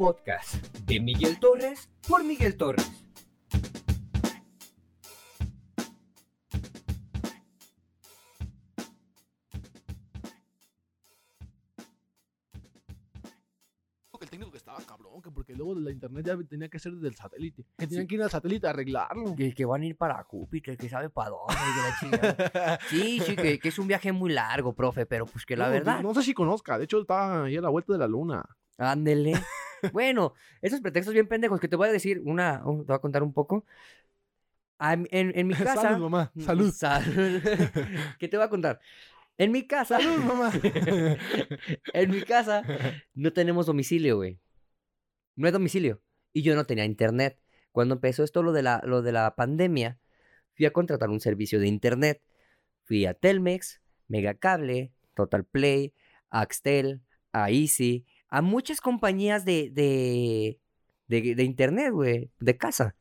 podcast de Miguel Torres por Miguel Torres. el técnico que estaba cabrón, que porque luego de la internet ya tenía que ser desde el satélite. Que tenían que ir al satélite a arreglarlo. Que, que van a ir para Júpiter, que sabe para dónde, que la chingada. Sí, sí, que, que es un viaje muy largo, profe, pero pues que la No, verdad. No sé si conozca, de hecho estaba ahí a la vuelta de la luna. Ándele. Bueno, esos pretextos bien pendejos que te voy a decir una, un- te voy a contar un poco. A en, en mi casa. Salud, mamá. Salud. Salud. ¿Qué te voy a contar? En mi casa. Salud, mamá. en mi casa no tenemos domicilio, güey. No hay domicilio. Y yo no tenía internet. Cuando empezó esto lo de la, lo de la pandemia, fui a contratar un servicio de internet. Fui a Telmex, Megacable, Total Play, Axtel, a Easy, a muchas compañías de, de, de, de internet, güey, de casa.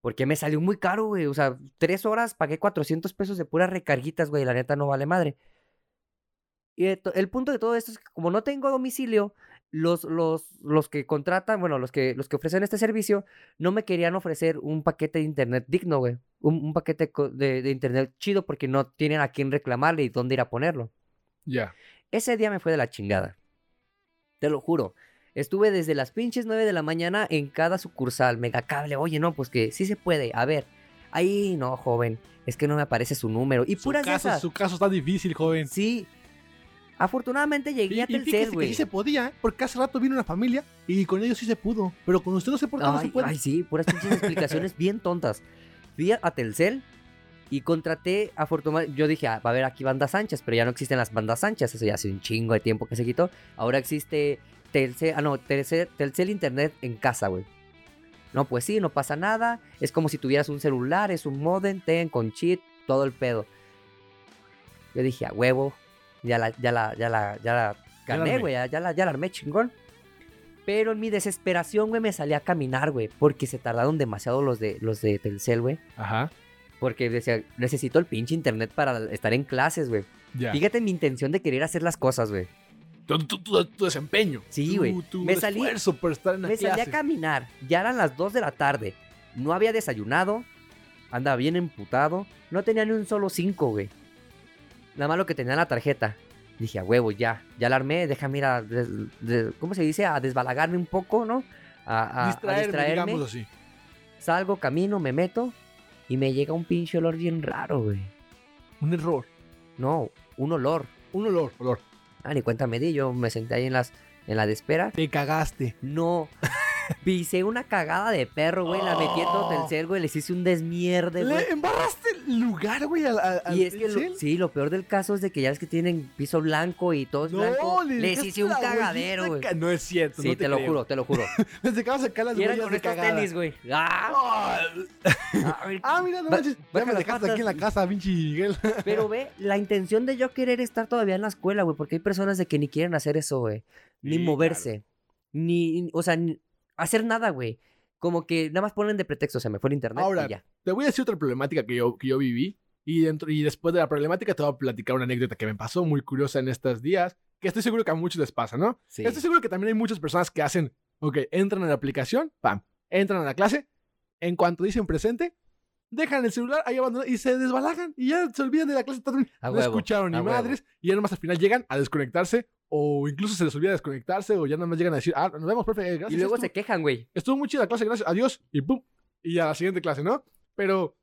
Porque me salió muy caro, güey. O sea, tres horas pagué 400 pesos de puras recarguitas, güey. La neta no vale madre. Y el punto de todo esto es que como no tengo domicilio, los, los, los que contratan, bueno, los que, los que ofrecen este servicio, no me querían ofrecer un paquete de internet digno, güey. Un, un paquete de, de internet chido porque no tienen a quién reclamarle y dónde ir a ponerlo. Ya. Ese día me fue de la chingada. Te lo juro. Estuve desde las pinches 9 de la mañana en cada sucursal, megacable. Oye, no, pues que sí se puede. A ver. Ahí, no, joven. Es que no me aparece su número. Y Su puras de caso, esas. su caso está difícil, joven. Sí. Afortunadamente llegué a Y, Telcel, güey. sí se podía, ¿eh? porque hace rato vino una familia y con ellos sí se pudo. Pero con usted no sé por qué no se Ay, puede. ay, sí, puras pinches explicaciones bien tontas. Fui a Telcel y contraté afortunadamente. Yo dije, ah, va a haber aquí bandas anchas, pero ya no existen las bandas anchas. Eso ya hace un chingo de tiempo que se quitó. Ahora existe Telcel, ah, no, Telcel, Telcel Internet en casa, güey. No, pues sí, no pasa nada. Es como si tuvieras un celular, es un modem, ten con cheat, todo el pedo. Yo dije, a huevo, ya la, ya la, ya la, ya la gané, güey, ya, ya la, ya la armé chingón. Pero en mi desesperación, güey, me salí a caminar, güey, porque se tardaron demasiado los de, los de Telcel, güey. Ajá. Porque decía, necesito el pinche internet para estar en clases, güey. Ya. Fíjate mi intención de querer hacer las cosas, güey. Tu, tu- tu- tu desempeño. Sí, güey. Tu, Me salí- por estar en la Me salí a caminar. Ya eran las 2 de la tarde. No había desayunado. Andaba bien emputado. No tenía ni un solo 5, güey. Nada más lo que tenía en la tarjeta. Dije, a huevo, ya. Ya la armé. Déjame ir a... des- ¿Cómo se dice? A desbalagarme un poco, ¿no? A, a- a distraerme, distraerme. digamos así. Salgo, camino, me meto. Y me llega un pinche olor bien raro, güey. Un error. No, un olor. Un olor. Olor. Ah, ni cuenta me di. Yo me senté ahí en, las, en la de espera. Te cagaste. No. Pisé una cagada de perro, güey. La metí en todo Oh. Telcel, güey. Les hice un desmierde, güey. Le embarraste el lugar, güey, al, al- al Y es que, lo- sí, lo peor del caso es de que ya ves que tienen piso blanco y todo es blanco. le Les hice un cagadero, güey. ca- No es cierto. Sí, no te, lo juro, te lo juro. Les acabas de sacar las huellas con de estos cagada. tenis, güey. ¡Ah! Ah, ah, mira, no manches. Ya me dejaste aquí en la casa, pinche Miguel. Pero ve, la intención de yo querer estar todavía en la escuela, güey, porque hay personas de que ni quieren hacer eso, güey. Ni Sí, moverse. Ni, o sea, ni hacer nada, güey. Como que nada más ponen de pretexto, se me fue el internet Ahora, y ya. Te voy a decir otra problemática que yo, que yo viví. Y, dentro, y después de la problemática te voy a platicar una anécdota que me pasó muy curiosa en estos días. Que estoy seguro que a muchos les pasa, ¿no? Sí. Estoy seguro que también hay muchas personas que hacen, ok, entran a la aplicación, pam, entran a la clase, en cuanto dicen presente, dejan el celular ahí abandonado y se desbalagan y ya se olvidan de la clase. No escucharon ni madres y ya nomás al final llegan a desconectarse o incluso se les olvida desconectarse o ya nada más llegan a decir, ah, nos vemos, profe, gracias. Y luego estuvo- se quejan, güey. Estuvo muy chida la clase, gracias, adiós, y pum, y a la siguiente clase, ¿no? Pero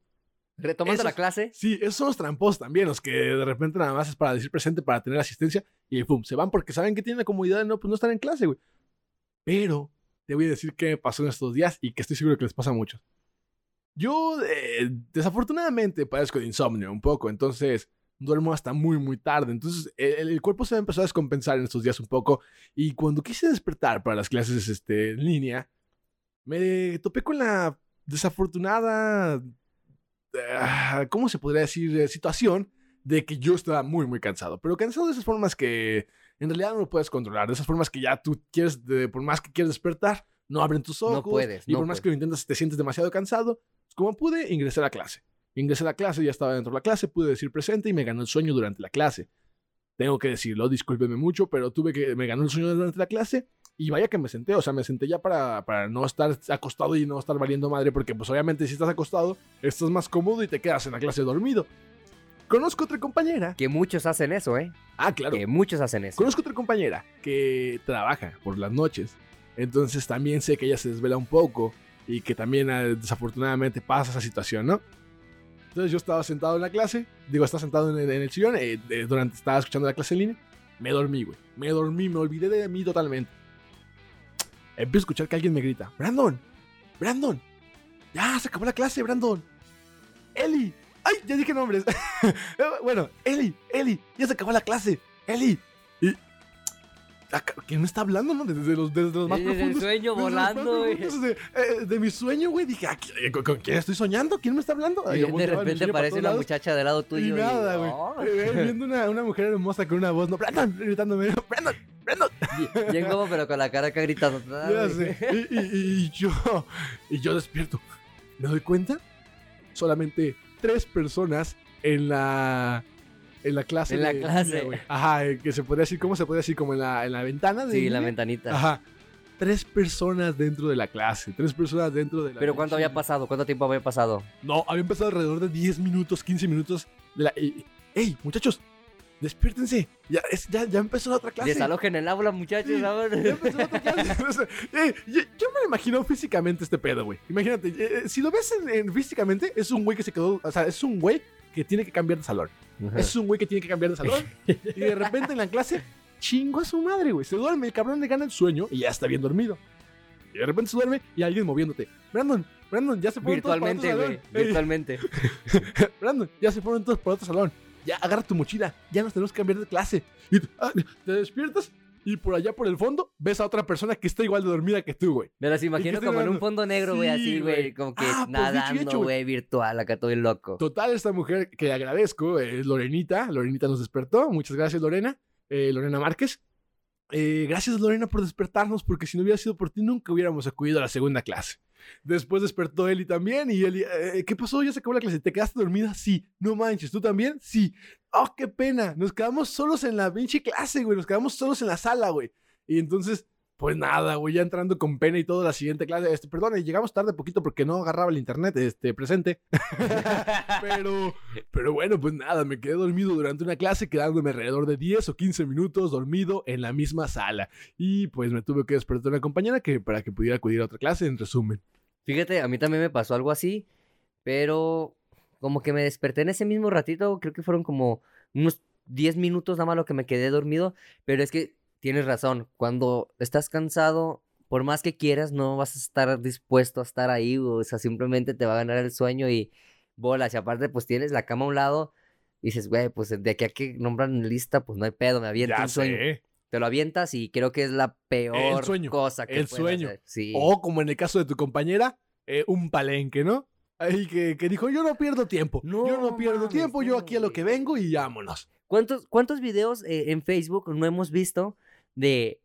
Retomando la clase. sí, esos son los tramposos también, los que de repente nada más es para decir presente, para tener asistencia, y pum, se van porque saben que tienen la comodidad de no, pues, no estar en clase, güey. Pero te voy a decir qué me pasó en estos días y que estoy seguro que les pasa a muchos. Yo, eh, desafortunadamente, padezco de insomnio un poco, entonces duermo hasta muy, muy tarde. Entonces, el, el cuerpo se me empezó a descompensar en estos días un poco. Y cuando quise despertar para las clases este, en línea, me topé con la desafortunada, ah, ¿cómo se podría decir? Eh, situación de que yo estaba muy, muy cansado. Pero cansado de esas formas que en realidad no lo puedes controlar. De esas formas que ya tú quieres, de- por más que quieres despertar, no abren tus ojos. puedes, Y no por más que lo intentas, te sientes demasiado cansado. Como pude, ingresé a la clase. Ingresé a la clase, ya estaba dentro de la clase, pude decir presente y me ganó el sueño durante la clase. Tengo que decirlo, discúlpeme mucho, pero tuve que, me ganó el sueño durante la clase Y vaya que me senté, o sea, me senté ya para, para no estar acostado y no estar valiendo madre, porque pues obviamente si estás acostado, estás más cómodo y te quedas en la clase dormido. Conozco otra compañera. Que muchos hacen eso, ¿eh? Ah, claro. Que muchos hacen eso. Conozco otra compañera que trabaja por las noches. Entonces también sé que ella se desvela un poco y que también ah, desafortunadamente pasa esa situación, ¿no? Entonces yo estaba sentado en la clase, digo, estaba sentado en, en el sillón, eh, durante estaba escuchando la clase en línea, me dormí, güey. Me dormí, me olvidé de mí totalmente. Empiezo a escuchar que alguien me grita, Brandon, Brandon, ya se acabó la clase, Brandon. Eli, ay, ya dije nombres. bueno, Eli, Eli, ya se acabó la clase, Eli. Y... ¿Quién me está hablando, no? Desde los, desde los más Desde el profundos. sueño los más volando, güey. profundos de, eh, de mi sueño, güey. Dije, "Ah, ¿qui- ¿con, con quién estoy soñando? ¿Quién me está hablando? Y de repente sueño aparece una lados. muchacha del lado tuyo. Y nada, güey. oh, Eh, Viendo una, una mujer hermosa con una voz, no, Brandon, gritándome, Brandon, Brandon. bien- como, pero con la cara acá gritando. Ya güey. sé. Y, y- y yo, y yo despierto. ¿Me doy cuenta? Solamente tres personas en la, en la clase. En la de clase. güey. Ajá, eh, que se podría decir, ¿cómo se puede decir? Como en la, en la ventana de. Sí, la línea. ventanita. Ajá. Tres personas dentro de la clase, tres personas dentro de la Pero ¿cuánto había pasado? ¿Cuánto tiempo había pasado? No, había empezado alrededor de 10 minutos, 15 minutos. De la... y- ¡Ey, muchachos! ¡Despiértense! Ya, es- ya, ya empezó la otra clase. Desalojen el aula, muchachos. Sí. Ya empezó la otra clase. Eh, yo, yo me lo imagino físicamente este pedo, güey. Imagínate, eh, eh, si lo ves en- en físicamente, es un güey que se quedó. O sea, es un güey que tiene que cambiar de salón. Es un güey que tiene que cambiar de salón. y de repente en la clase, chingo a su madre, güey. Se duerme, el cabrón le gana el sueño y ya está bien dormido. Y de repente se duerme y alguien moviéndote. Brandon, Brandon, ya se fueron todos para otro Virtualmente, salón. güey. Ey, Virtualmente. Brandon, ya se fueron todos para otro salón. Ya agarra tu mochila. Ya nos tenemos que cambiar de clase. Y ah, te despiertas y por allá por el fondo ves a otra persona que está igual de dormida que tú, güey. Me las imagino como en un fondo negro, güey, Sí, así, güey. Como que Ah, pues, nadando, güey. güey, virtual. Acá todo el loco. Total, esta mujer que agradezco es Lorenita. Lorenita nos despertó. Muchas gracias, Lorena. Eh, Lorena Márquez. Eh, gracias, Lorena, por despertarnos, porque si no hubiera sido por ti, nunca hubiéramos acudido a la segunda clase. Después despertó Eli también, y Eli, eh, ¿qué pasó? Ya se acabó la clase. ¿Te quedaste dormida? Sí. No manches, ¿tú también? Sí. ¡Oh, qué pena! Nos quedamos solos en la pinche clase, güey. Nos quedamos solos en la sala, güey. Y entonces, pues nada, güey, ya entrando con pena y todo la siguiente clase. Este, perdón, llegamos tarde poquito porque no agarraba el internet, este, presente. pero, pero bueno, pues nada, me quedé dormido durante una clase, quedándome alrededor de 10 o 15 minutos dormido en la misma sala. Y pues me tuve que despertar una compañera que, para que pudiera acudir a otra clase, en resumen. Fíjate, a mí también me pasó algo así, pero como que me desperté en ese mismo ratito, creo que fueron como unos 10 minutos nada más lo que me quedé dormido, pero es que tienes razón, cuando estás cansado, por más que quieras, no vas a estar dispuesto a estar ahí, o sea, simplemente te va a ganar el sueño y bolas, y aparte pues tienes la cama a un lado, y dices, güey, pues de aquí a que nombran lista, pues no hay pedo, me aviento un sueño. Te lo avientas y creo que es la peor sueño, cosa que el puedes sueño. hacer. Sí. O como en el caso de tu compañera, eh, un palenque, ¿no? Ahí que, que dijo, yo no pierdo tiempo. No yo no pierdo mames, tiempo, yo aquí a lo que vengo y vámonos. ¿Cuántos, cuántos videos eh, en Facebook no hemos visto de...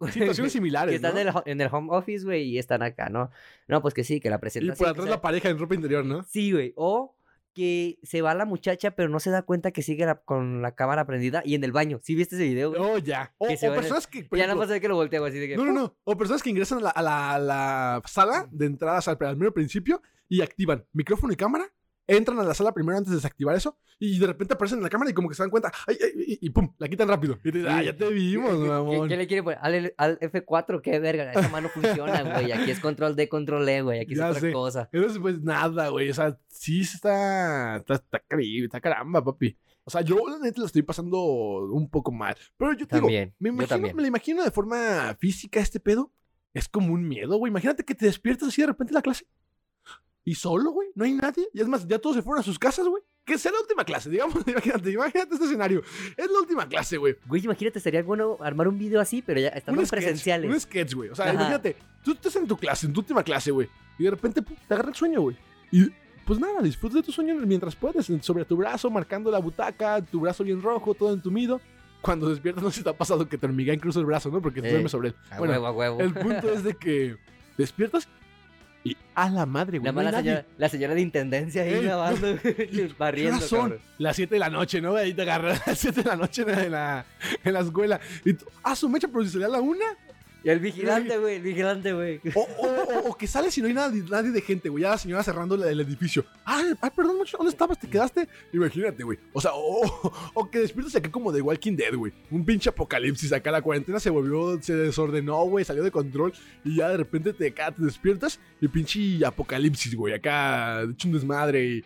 Situaciones que similares, están ¿no? en, el, ho- en el home office, güey, y están acá, ¿no? No, pues que sí, que la Y presentación... por que atrás la pareja en ropa interior, ¿no? Sí, güey. O que se va la muchacha, pero no se da cuenta que sigue la- con la cámara prendida y en el baño. ¿Sí viste ese video, güey? Oh, ya. O, Que personas que... por ya no ejemplo, pasa que lo volteo así de que... No, no, no. O personas que ingresan a la, a la- a la sala de entradas al, al mero principio y activan micrófono y cámara. Entran a la sala primero antes de desactivar eso y de repente aparecen en la cámara y como que se dan cuenta ay, ay, y, y pum, la quitan rápido. Y te dicen, ah, ya te vimos, ¿Qué, mamón. qué le quiere poner? Al, al F4, qué verga. Esa mano funciona, güey. Aquí es control D, control E, güey. Aquí es otra sé. cosa. Entonces, pues nada, güey. O sea, sí está, está, está increíble, está caramba, papi. O sea, yo la neta lo estoy pasando un poco mal. Pero yo te digo, me yo imagino, también. me lo imagino de forma física este pedo. Es como un miedo, güey. Imagínate que te despiertas así de repente en la clase. Y solo, güey. No hay nadie. Y es más, ya todos se fueron a sus casas, güey. Que sea la última clase, digamos. Imagínate, imagínate este escenario. Es la última clase, güey. Güey, imagínate, sería bueno armar un video así, pero ya sketch, presenciales. Un sketch, güey. O sea, Ajá. imagínate, tú estás en tu clase, en tu última clase, güey. Y de repente pum, te agarra el sueño, güey. Y pues nada, disfruta de tu sueño mientras puedes. Sobre tu brazo, marcando la butaca, tu brazo bien rojo, todo entumido. Cuando despiertas, no sé si te ha pasado que te hormiguea incluso el brazo, ¿no? Porque te Eh, duermes sobre él. Bueno, huevo, a huevo. el punto es de que despiertas y a la madre, güey. Nada no más hay la señora, la señora de intendencia ahí grabando, ¿Qué barriendo. horas son? Las 7 de la noche, ¿no? Ahí te agarras a las 7 de la noche en la, en la, escuela. Y tú, ah, su mecha, pero si salía a la una. Y el vigilante, güey, el vigilante, güey. O, o- o- que sales y no hay nadie, nadie de gente, güey. Ya la señora cerrando el, edificio. Ay, ay, perdón, mucho, ¿dónde estabas? ¿Te quedaste? Imagínate, güey. O sea, o, o- que despiertas acá como de Walking Dead, güey. Un pinche apocalipsis acá. La cuarentena se volvió, se desordenó, güey. Salió de control. Y ya de repente te, acá te despiertas y pinche apocalipsis, güey. Acá, hecho un desmadre. Y,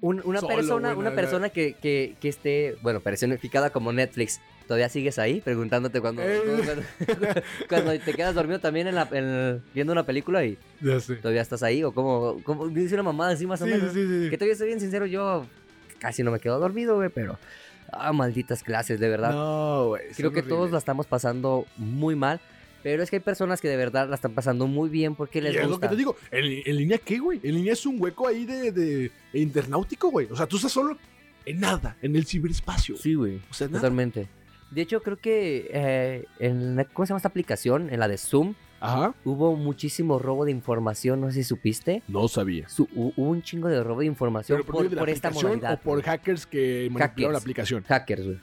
Un- una Solo, persona, una persona que, que, que esté, bueno, personificada como Netflix. ¿Todavía sigues ahí? Preguntándote cuando, cuando, cuando te quedas dormido también en la, en- viendo una película y ya sé. todavía estás ahí. O como, como dice una mamada así más o menos. sí, sí. Que todavía estoy bien sincero, yo casi no me quedo dormido, güey, pero... Ah, malditas clases, de verdad. No, güey. Creo que todos la estamos pasando muy mal. Pero es que hay personas que de verdad la están pasando muy bien porque les Y es lo gusta. que te digo, ¿en, en línea qué, güey? En línea es un hueco ahí de, de internautico, güey. O sea, tú estás solo en nada, en el ciberespacio. Sí, güey. O sea, nada. Totalmente. De hecho, creo que eh, en la, ¿cómo se llama esta aplicación? En la de Zoom, Ajá. hubo muchísimo robo de información, no sé si supiste. No sabía. Su- hubo un chingo de robo de información Pero por, por, medio de la por esta modalidad. o por hackers que manipularon Hackers. la aplicación. hackers, güey.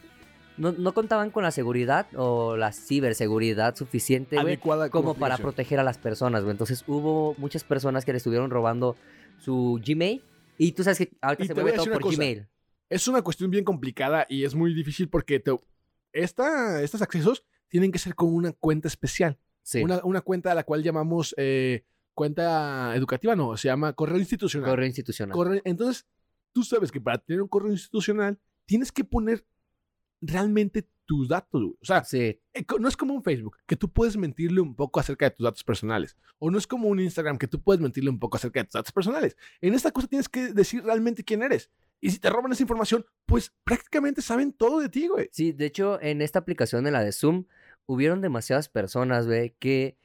No, no contaban con la seguridad o la ciberseguridad suficiente, güey, como para proteger a las personas, güey. Entonces hubo muchas personas que le estuvieron robando su Gmail. Y tú sabes que ahorita Y se mueve todo por cosa. Gmail. Es una cuestión bien complicada y es muy difícil porque te- esta, estos accesos tienen que ser con una cuenta especial. Sí. Una, una cuenta a la cual llamamos eh, cuenta educativa, no, se llama correo institucional. Correo institucional. Entonces, tú sabes que para tener un correo institucional tienes que poner realmente tus datos, güey. O sea, sí. eh, no es como un Facebook, que tú puedes mentirle un poco acerca de tus datos personales. O no es como un Instagram, que tú puedes mentirle un poco acerca de tus datos personales. En esta cosa tienes que decir realmente quién eres. Y si te roban esa información, pues prácticamente saben todo de ti, güey. Sí, de hecho, en esta aplicación, en la de Zoom, hubieron demasiadas personas, güey, que,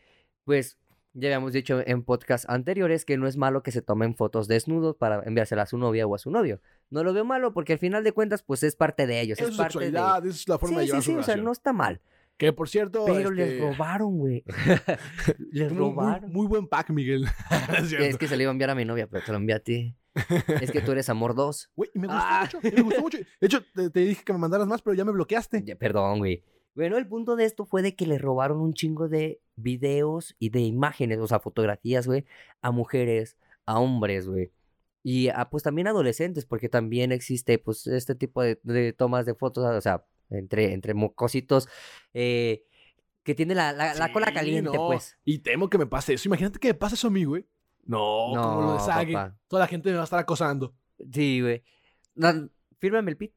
pues, ya habíamos dicho en podcasts anteriores que no es malo que se tomen fotos desnudos para enviárselas a su novia o a su novio. No lo veo malo porque al final de cuentas, pues, es parte de ellos, Es es parte de... sexualidad, esa es la forma Sí, de sí, llevar sí, su o sea, no está mal. Que por cierto. Pero este, les robaron, güey. les muy- robaron. Muy, buen pack, Miguel. Es Es que se le iba a enviar a mi novia, pero te lo envié a ti. Es que tú eres amor 2. Güey, me gustó Ah. mucho. Me gustó mucho. De hecho, te, te dije que me mandaras más, pero ya me bloqueaste. Ya, Perdón, güey. Bueno, el punto de esto fue de que le robaron un chingo de videos y de imágenes, o sea, fotografías, güey, a mujeres, a hombres, güey. Y a, pues también adolescentes, porque también existe, pues, este tipo de, de tomas de fotos, o sea, entre, entre mocositos, eh, que tiene la, la, la cola caliente, no. pues. Y temo que me pase eso. Imagínate que me pase eso a mí, güey. No, como lo No, de Sage. papá. Toda la gente me va a estar acosando. Sí, güey. No, fírmame el pit.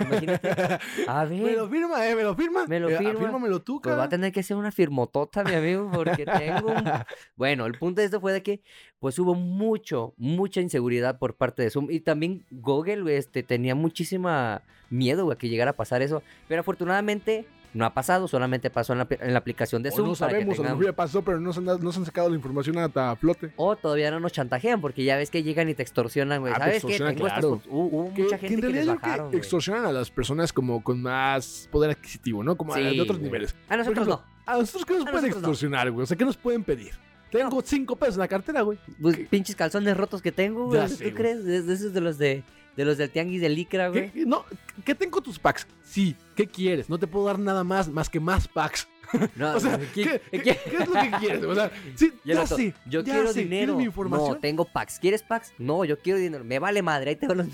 Imagínate. A ver. me lo firma, eh, me lo firma. Me lo Eh, firma. Fírmamelo tú, Pues va a cara. tener que ser una firmotota, mi amigo, porque tengo un... Bueno, el punto de esto fue de que, pues, hubo mucho, mucha inseguridad por parte de Zoom. Y también Google, este, tenía muchísima miedo, güey, que llegara a pasar eso. Pero afortunadamente no ha pasado, solamente pasó en la, en la aplicación de O Zoom. no para que sabemos, a lo tengan- mejor ya pasó, pero no se, han, no se han sacado la información hasta a flote. O todavía no nos chantajean, porque ya ves que llegan y te extorsionan, güey. Ah, ¿Sabes qué? estas claro. fotos. Hubo, hubo Que, mucha que gente en que, les realidad bajaron, que extorsionan a las personas como con más poder adquisitivo, ¿no? Como a- de Sí, otros niveles. A nosotros ejemplo, no. A nosotros, ¿qué nos A pueden extorsionar, güey? O sea, ¿qué nos pueden pedir? Tengo cinco pesos en la cartera, güey. Pues, pinches calzones rotos que tengo, güey. ¿Tú sé, crees? De, de esos de los de, de los del tianguis de licra, güey. ¿Qué, no, ¿Qué tengo tus packs? Sí, ¿qué quieres? No te puedo dar nada más, más que más packs. No, O sea, ¿qué, ¿qué- es lo que quieres? O sea, sí, ya sé. Yo ya quiero sé. dinero. ¿Quieres mi información? No, tengo packs. ¿Quieres packs? No, yo quiero dinero. Me vale madre, ahí te van los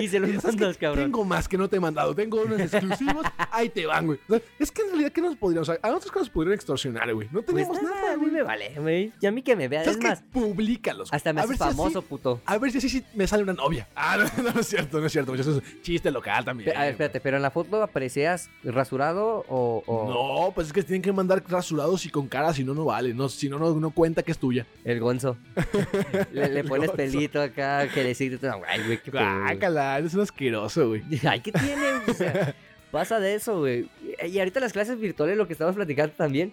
Y se los mandas, cabrón. Tengo más que no te he mandado. Tengo unos exclusivos. ahí te van, güey. O sea, es que en realidad, ¿qué nos podrían? O sea, a nosotros que nos podrían extorsionar, güey. No Pues tenemos nada, mí güey. me vale, güey. Y a mí que me. ¿Sabes Es más, Publícalos. hasta me si así- famoso, puto. A ver si así sí me sale una novia. Ah, no, no, no es cierto, no es cierto. Eso es chiste local también. A ver, espérate, pero en la foto aparecías rasurado o. o No, pues es que tienen que mandar rasurados y con cara, si no, no vale. No, si no, no, no cuenta que es tuya. El gonzo. le, pones gonzo. pelito acá, que le sigue. Ay, güey, qué. Guácala, eres un asqueroso, güey. Ay, ¿qué tiene? O sea, pasa de eso, güey. Y ahorita las clases virtuales, lo que estamos platicando también.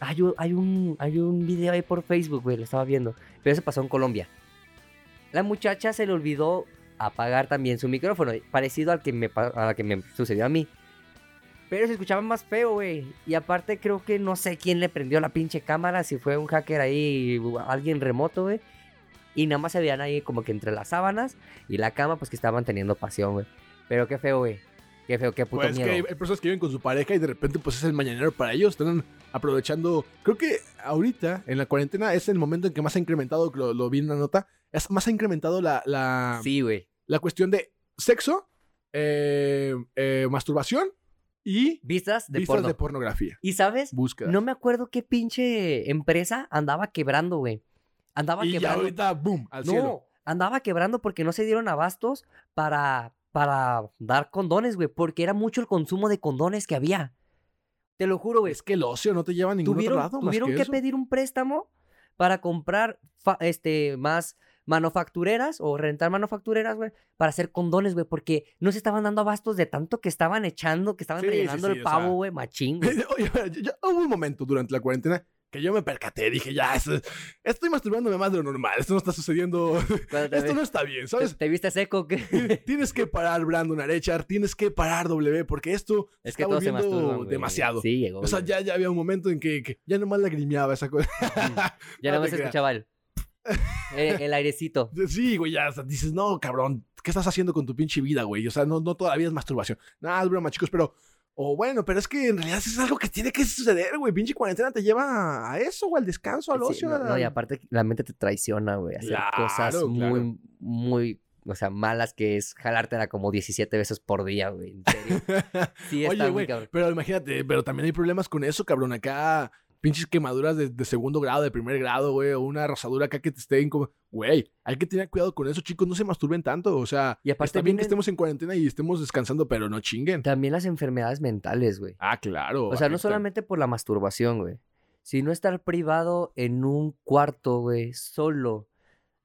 Hay un, hay un, hay un video ahí por Facebook, güey, lo estaba viendo. Pero eso pasó en Colombia. La muchacha se le olvidó apagar también su micrófono, parecido al que me, pa- a la que me sucedió a mí. Pero se escuchaba más feo, güey. Y aparte creo que no sé quién le prendió la pinche cámara, si fue un hacker ahí, alguien remoto, güey. Y nada más se veían ahí como que entre las sábanas y la cama, pues que estaban teniendo pasión, güey. Pero qué feo, güey. Qué feo, qué puto Pues es miedo. que hay, hay personas que viven con su pareja y de repente pues es el mañanero para ellos. Están aprovechando. Creo que ahorita, en la cuarentena, es el momento en que más ha incrementado, lo, lo vi en la nota, es más ha incrementado la, la, Sí, güey. la cuestión de sexo, eh, eh, masturbación y Vistas de vistas porno. de pornografía. y sabes, Búsqueda. no me acuerdo qué pinche empresa andaba quebrando, güey. Andaba y quebrando. ahorita, boom, al no, cielo. andaba quebrando porque no se dieron abastos para, para dar condones, güey. Porque era mucho el consumo de condones que había. Te lo juro, güey. Es que el ocio no te lleva a ningún Tuvieron, otro lado más tuvieron que, pedir un préstamo para comprar este, más manufactureras o rentar manufactureras, güey, para hacer condones, güey, porque no se estaban dando abastos de tanto que estaban echando, que estaban Sí, rellenando sí, el pavo, güey, machín. Oye, yo- yo- hubo un momento durante la cuarentena que yo me percaté, dije, ya, esto- estoy masturbándome más de lo normal, esto no está sucediendo, esto no está bien, ¿sabes? te viste seco, que Tienes que parar Brandon Arechar, tienes que parar W, porque esto es está que se volviendo masturban, güey. demasiado. Sí, llegó. O sea, ya, ya había un momento en que, que ya nomás lagrimeaba esa cosa. Ya no nada más te se escuchaba el, el, el airecito. Sí, güey, ya o sea, dices, no, cabrón, ¿qué estás haciendo con tu pinche vida, güey? O sea, no, no todavía es masturbación. Nada, es broma, chicos, pero. O bueno, pero es que en realidad es algo que tiene que suceder, güey. Pinche cuarentena te lleva a eso, güey, al descanso, al Sí, ocio. no, no, y aparte la mente te traiciona, güey. Hacer cosas Claro, muy, muy, o sea, malas que es jalártela como 17 veces por día, güey. En serio. Sí, está Oye, güey, pero imagínate, pero también hay problemas con eso, cabrón. Acá, pinches quemaduras de, de segundo grado, de primer grado, güey, o una rosadura acá que te esté como. Güey, hay que tener cuidado con eso, chicos. No se masturben tanto. O sea, Y aparte está bien que estemos en cuarentena y estemos descansando, pero no chinguen. También las enfermedades mentales, güey. Ah, claro. O sea, no solamente por la masturbación, güey. Sino estar privado en un cuarto, güey, solo.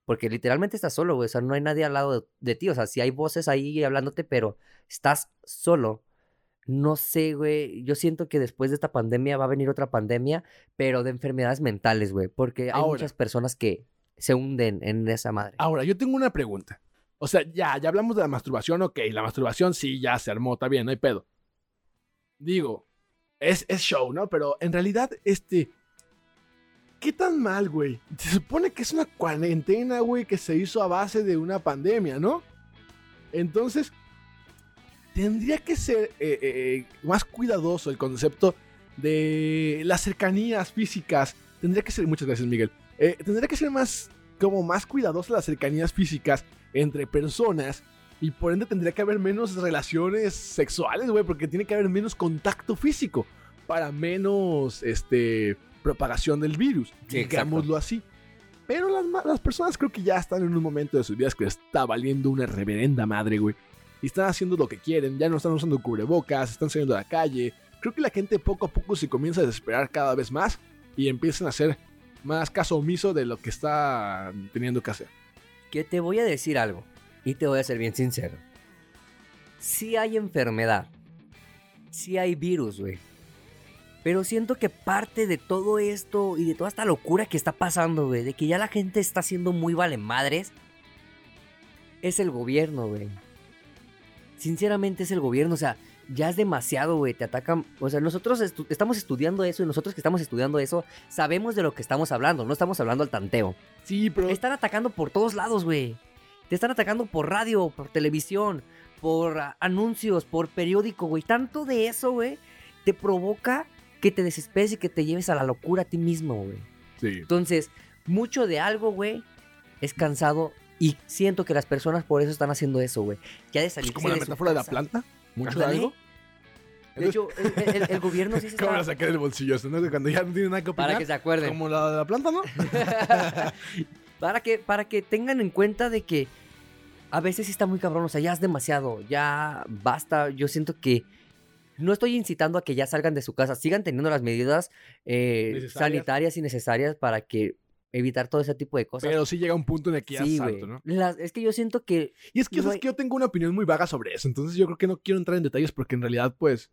Porque literalmente estás solo, güey. O sea, no hay nadie al lado de, de ti. O sea, sí hay voces ahí hablándote, pero estás solo. No sé, güey. Yo siento que después de esta pandemia va a venir otra pandemia, pero de enfermedades mentales, güey. Porque hay Ahora. muchas personas que se hunden en esa madre. Ahora, yo tengo una pregunta. O sea, ya, ya hablamos de la masturbación, ok. La masturbación sí, ya se armó, está bien, no hay pedo. Digo, es, es show, ¿no? Pero en realidad, este. ¿Qué tan mal, güey? Se supone que es una cuarentena, güey, que se hizo a base de una pandemia, ¿no? Entonces, tendría que ser eh, eh, más cuidadoso el concepto de las cercanías físicas. Tendría que ser, muchas gracias, Miguel. Eh, tendría que ser más, como más cuidadosas las cercanías físicas entre personas. Y por ende tendría que haber menos relaciones sexuales, güey, porque tiene que haber menos contacto físico para menos, este, propagación del virus. Sí, digámoslo así. Pero las, las personas creo que ya están en un momento de sus vidas que está valiendo una reverenda madre, güey. Y están haciendo lo que quieren, ya no están usando cubrebocas, están saliendo a la calle. Creo que la gente poco a poco se comienza a desesperar cada vez más y empiezan a hacer más caso omiso de lo que está teniendo que hacer. Que te voy a decir algo. Y te voy a ser bien sincero. Sí hay enfermedad. Sí hay virus, güey. Pero siento que parte de todo esto y de toda esta locura que está pasando, güey, de que ya la gente está siendo muy vale madres, es el gobierno, güey. Sinceramente es el gobierno, o sea, ya es demasiado, güey, te atacan, o sea, nosotros estu- estamos estudiando eso y nosotros que estamos estudiando eso, sabemos de lo que estamos hablando, no estamos hablando al tanteo. Sí, pero están atacando por todos lados, güey. Te están atacando por radio, por televisión, por ah, anuncios, por periódico, güey. Tanto de eso, güey, te provoca que te desesperes y que te lleves a la locura a ti mismo, güey. sí. Entonces, mucho de algo, güey, es cansado y siento que las personas por eso están haciendo eso, güey. Ya de salir como la metáfora de la planta, mucho de algo. De hecho, el, el- el gobierno sí se ¿Cómo la saqué del bolsillo? ¿no? Cuando ya no tiene nada que opinar. Para que se acuerden. Como la de la planta, ¿no? para, que, para que tengan en cuenta de que a veces sí está muy cabrón, o sea, ya es demasiado, ya basta. Yo siento que no estoy incitando a que ya salgan de su casa, sigan teniendo las medidas eh, sanitarias y necesarias para que evitar todo ese tipo de cosas. Pero sí llega un punto en el que ya sí, es ¿no? Las- es que yo siento que Y es que, No ¿sabes hay- que yo tengo una opinión muy vaga sobre eso. Entonces yo creo que no quiero entrar en detalles porque en realidad, pues,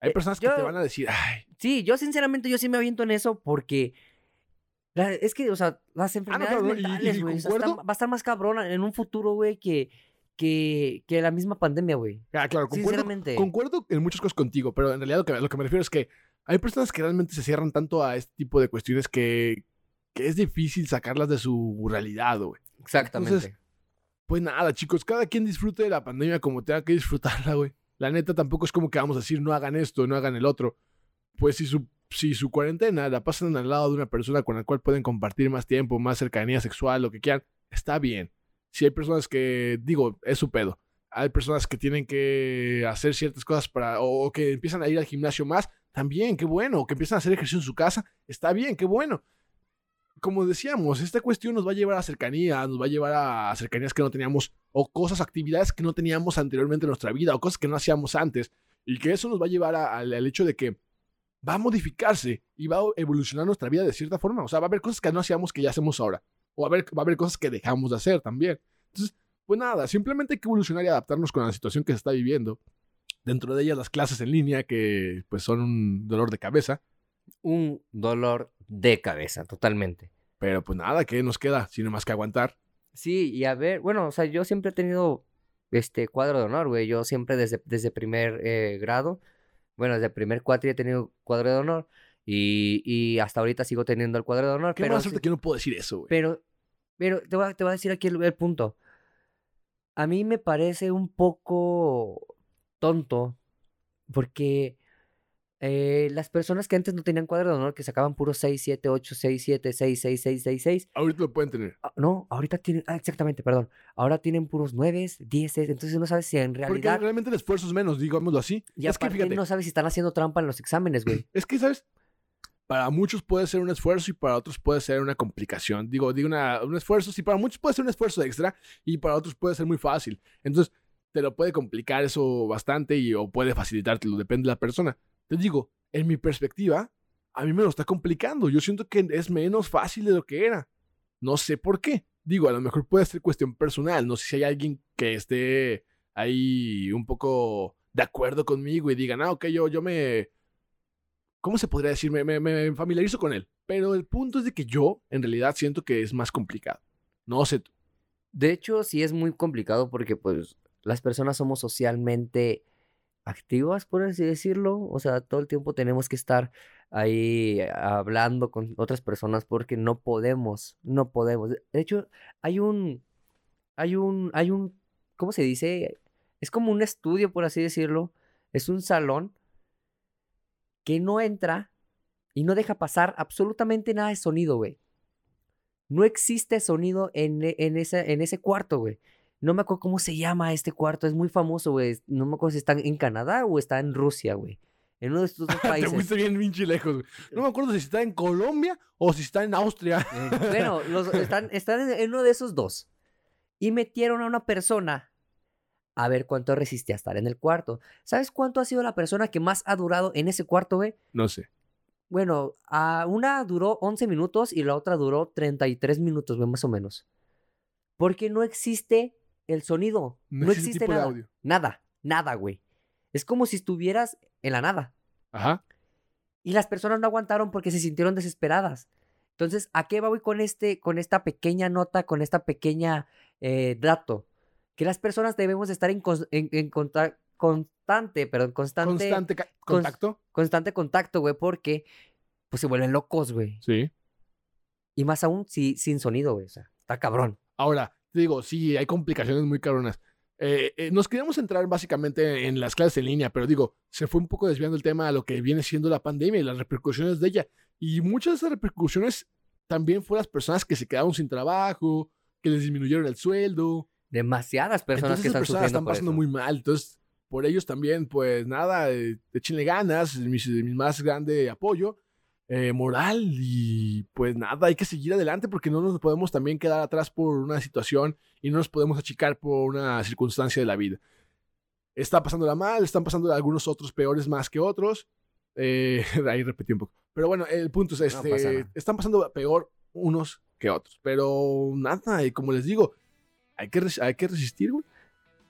hay Eh, personas que yo- te van a decir, ay, sí, yo sinceramente yo sí me aviento en eso porque la- es que, o sea, las Ah, no, enfermedades claro, mentales, güey, o sea, va a estar más cabrón en un futuro, güey, que, que, que la misma pandemia, güey. ah, claro, concuerdo, Sinceramente. concuerdo en muchas cosas contigo, pero en realidad lo que, lo que me refiero es que hay personas que realmente se cierran tanto a este tipo de cuestiones que, que es difícil sacarlas de su realidad, güey. Exactamente. Entonces, Pues nada, chicos, cada quien disfrute de la pandemia como tenga que disfrutarla, güey. La neta tampoco es como que vamos a decir no hagan esto, no hagan el otro. Pues si su, si su cuarentena la pasan al lado de una persona con la cual pueden compartir más tiempo, más cercanía sexual, lo que quieran, está bien. Si hay personas que, digo, es su pedo. Hay personas que tienen que hacer ciertas cosas para, o, o que empiezan a ir al gimnasio más, también, qué bueno. O que empiezan a hacer ejercicio en su casa, está bien, qué bueno. Como decíamos, esta cuestión nos va a llevar a cercanía, nos va a llevar a cercanías que no teníamos, o cosas, actividades que no teníamos anteriormente en nuestra vida, o cosas que no hacíamos antes. Y que eso nos va a llevar al hecho de que va a modificarse y va a evolucionar nuestra vida de cierta forma. O sea, va a haber cosas que no hacíamos que ya hacemos ahora. O va a haber, va a haber cosas que dejamos de hacer también. Entonces, pues nada, simplemente hay que evolucionar y adaptarnos con la situación que se está viviendo. Dentro de ellas las clases en línea, que pues son un dolor de cabeza. Un dolor de cabeza, totalmente. Pero pues nada, ¿qué nos queda? Sino más que aguantar. Sí, y a ver, bueno, o sea, yo siempre he tenido este cuadro de honor, güey. Yo siempre desde, desde primer eh, grado, bueno, desde primer cuatri he tenido cuadro de honor. Y, y hasta ahorita sigo teniendo el cuadro de honor. Qué pero, mala sí- suerte que no puedo decir eso, güey. pero, pero te voy a, te voy a decir aquí el, el punto. A mí me parece un poco tonto porque eh, las personas que antes no tenían cuadro de honor, que sacaban puros 6, 7, 8, 6, 7, 6, 6, 6, 6, 6, Ahorita lo pueden tener. Ah, No, ahorita tienen, ah, exactamente, perdón. Ahora tienen puros 9, 10, entonces no sabes si en Porque realidad. realmente el esfuerzo es menos, digámoslo así. Y es que fíjate, no sabes si están haciendo trampa en los exámenes, güey. es que, ¿sabes? Para muchos puede ser un esfuerzo y para otros puede ser una complicación. Digo, digo una- un esfuerzo, sí, para muchos puede ser un esfuerzo extra y para otros puede ser muy fácil. Entonces, te lo puede complicar eso bastante y o puede facilitártelo, depende de la persona. Te digo, en mi perspectiva, a mí me lo está complicando. Yo siento que es menos fácil de lo que era. No sé por qué. Digo, a lo mejor puede ser cuestión personal. No sé si hay alguien que esté ahí un poco de acuerdo conmigo y digan, ah, ok, yo, yo me... ¿Cómo se podría decir? Me, me, familiarizo con él. Pero el punto es de que yo, en realidad, siento que es más complicado. No sé tú. De hecho, sí es muy complicado porque, pues, las personas somos socialmente activas, por así decirlo. O sea, todo el tiempo tenemos que estar ahí hablando con otras personas porque no podemos, no podemos. De hecho, hay un, hay un, hay un, ¿cómo se dice? Es como un estudio, por así decirlo. Es un salón que no entra y no deja pasar absolutamente nada de sonido, güey. No existe sonido en, en, esa, en ese cuarto, güey. No me acuerdo cómo se llama este cuarto, es muy famoso, güey. No me acuerdo si está en Canadá o está en Rusia, güey. En uno de estos dos Te países. fuiste bien pinche lejos. güey. No me acuerdo si está en Colombia o si está en Austria. Eh, bueno, los- están, están en, en uno de esos dos. Y metieron a una persona a ver cuánto resistía a estar en el cuarto. ¿Sabes cuánto ha sido la persona que más ha durado en ese cuarto, güey? No sé. Bueno, a una duró 11 minutos y la otra duró 33 minutos, güey, más o menos. Porque no existe el sonido. No, No, existe existe tipo de nada. audio. Nada, nada, güey. Es como si estuvieras en la nada. Ajá. Y las personas no aguantaron porque se sintieron desesperadas. Entonces, ¿a qué voy con, este, con esta pequeña nota, con esta pequeña eh, dato? Que las personas debemos de estar en, en- en constante, perdón, constante, Constante cons- contacto. constante contacto, güey, porque pues se vuelven locos, güey. Sí. Y más aún si, sin sonido, güey. O sea, está cabrón. Ahora, digo, sí, hay complicaciones muy cabronas. Eh, eh, nos queríamos entrar básicamente en las clases en línea, pero digo, se fue un poco desviando el tema a lo que viene siendo la pandemia y las repercusiones de ella. Y muchas de esas repercusiones también fueron las personas que se quedaron sin trabajo, que les disminuyeron el sueldo. Demasiadas personas Entonces que esas están personas están por pasando eso. muy mal. Entonces, por ellos también, pues nada, eh, échenle ganas, mi, mi más grande apoyo eh, moral y pues nada, hay que seguir adelante porque no nos podemos también quedar atrás por una situación y no nos podemos achicar por una circunstancia de la vida. Está pasándola mal, están pasando algunos otros peores más que otros. Eh, ahí repetí un poco. Pero bueno, el punto es este, pasa están pasando peor unos que otros. Pero nada, y como les digo, hay que, hay que resistir, güey.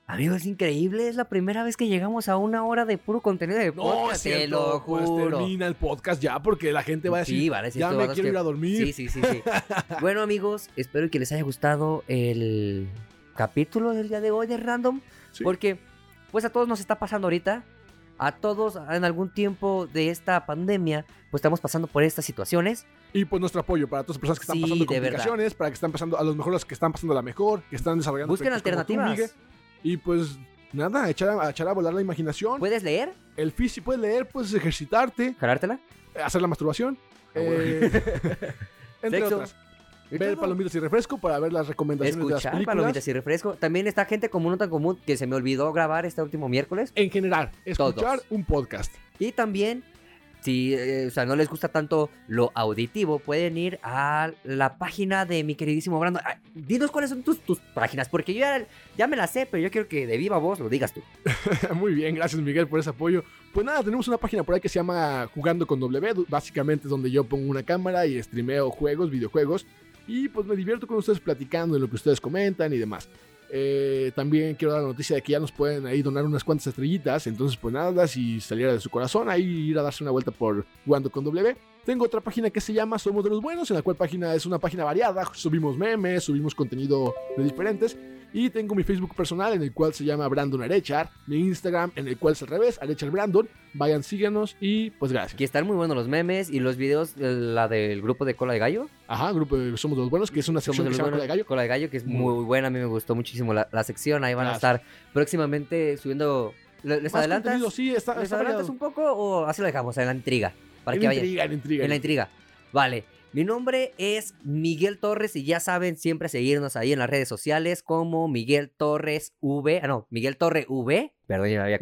Amigo, es increíble. Es la primera vez que llegamos a una hora de puro contenido de No, podcast. es te cierto, lo pues juro. termina el podcast ya porque la gente va a decir, Sí, vale, sí, ya me quiero que- ir a dormir. Sí, sí, sí, sí. bueno, amigos, espero que les haya gustado el capítulo del día de hoy de Random. Sí. Porque, pues a todos nos está pasando ahorita. A todos en algún tiempo de esta pandemia, pues estamos pasando por estas situaciones. Y pues nuestro apoyo para todas las personas que están Sí, pasando complicaciones, para que están pasando, a los que están pasando la mejor, que están desarrollando Busquen tú, alternativas. Migue. Y pues nada, echar a, echar a volar la imaginación. ¿Puedes leer? El físico, puedes leer, puedes ejercitarte, ¿Jalártela? hacer la masturbación. Ah, eh, entre Sexo. otras. ¿Y Ver todo? palomitas y refresco para ver las recomendaciones de las Escuchar películas. palomitas y refresco. También está gente como no tan común que se me olvidó grabar este último miércoles. En general, escuchar Todos. un podcast. Y también, si eh, o sea, no les gusta tanto lo auditivo, pueden ir a la página de mi queridísimo Brandon. Ah, dinos cuáles son tus, tus páginas, porque yo ya, ya me las sé, pero yo quiero que de viva voz lo digas tú. Muy bien, gracias Miguel por ese apoyo. Pues nada, tenemos una página por ahí que se llama Jugando con W, básicamente es donde yo pongo una cámara y streameo juegos, videojuegos, y pues me divierto con ustedes platicando en lo que ustedes comentan y demás. Eh, también quiero dar la noticia de que ya nos pueden ahí donar unas cuantas estrellitas, entonces pues nada, si saliera de su corazón, ahí ir a darse una vuelta por Jugando con W. Tengo otra página que se llama Somos de los Buenos, en la cual página es una página variada, subimos memes, subimos contenido de diferentes. Y tengo mi Facebook personal en el cual se llama Brandon Arechar, mi Instagram en el cual es al revés, Arechar Brandon. Vayan, síganos y pues gracias. Aquí están muy buenos los memes y los videos, eh, la del grupo de Cola de Gallo. Ajá, grupo de Somos los Buenos, que es una sección de que se llama Cola de Gallo. Cola de Gallo, que es Muy muy buena. A mí me gustó muchísimo la, la sección. Ahí van a estar próximamente subiendo. ¿Le- ¿Les Más adelantas? sí, está, ¿Les está adelantas un poco o así lo dejamos en la intriga? Para En que vayan. intriga, en intriga. En la intriga. Vale. Mi nombre es Miguel Torres y ya saben siempre seguirnos ahí en las redes sociales como Miguel Torres V. Ah, no, Miguel Torre V. Perdón, ya me había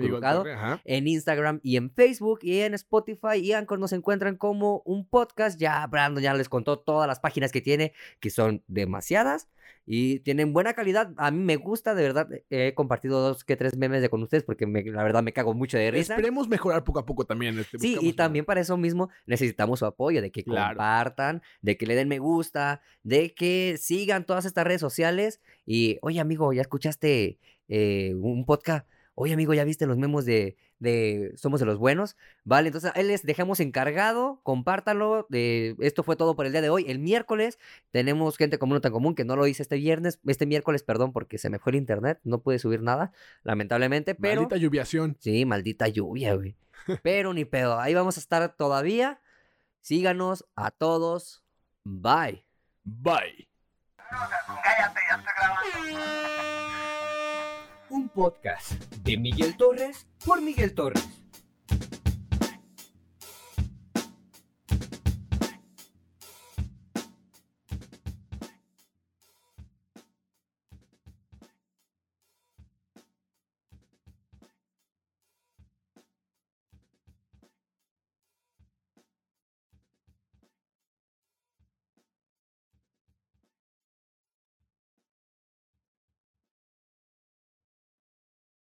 ajá. En Instagram y en Facebook y en Spotify y Anchor nos encuentran como un podcast. Ya Brandon ya les contó todas las páginas que tiene, que son demasiadas y tienen buena calidad. A mí me gusta, de verdad. He compartido dos que tres memes de con ustedes porque me- la verdad me cago mucho de risa. Esperemos mejorar poco a poco también. este, Sí, y también para eso mismo necesitamos su apoyo, de que Claro. compartan, de que le den me gusta, de que sigan todas estas redes sociales. Y, oye, amigo, ¿ya escuchaste eh, un podcast? Oye, amigo, ¿ya viste los memos de, de Somos de los Buenos? Vale, entonces ahí les dejamos encargado, compártanlo. de- esto fue todo por el día de hoy. El miércoles tenemos gente común o tan común que no lo hice este viernes, este miércoles, perdón, porque se me fue el internet, no pude subir nada, lamentablemente, pero... Maldita lluviación. Sí, maldita lluvia, güey. Pero ni pedo. Ahí vamos a estar todavía. Síganos a todos. Bye. Bye un podcast de Miguel Torres por Miguel Torres.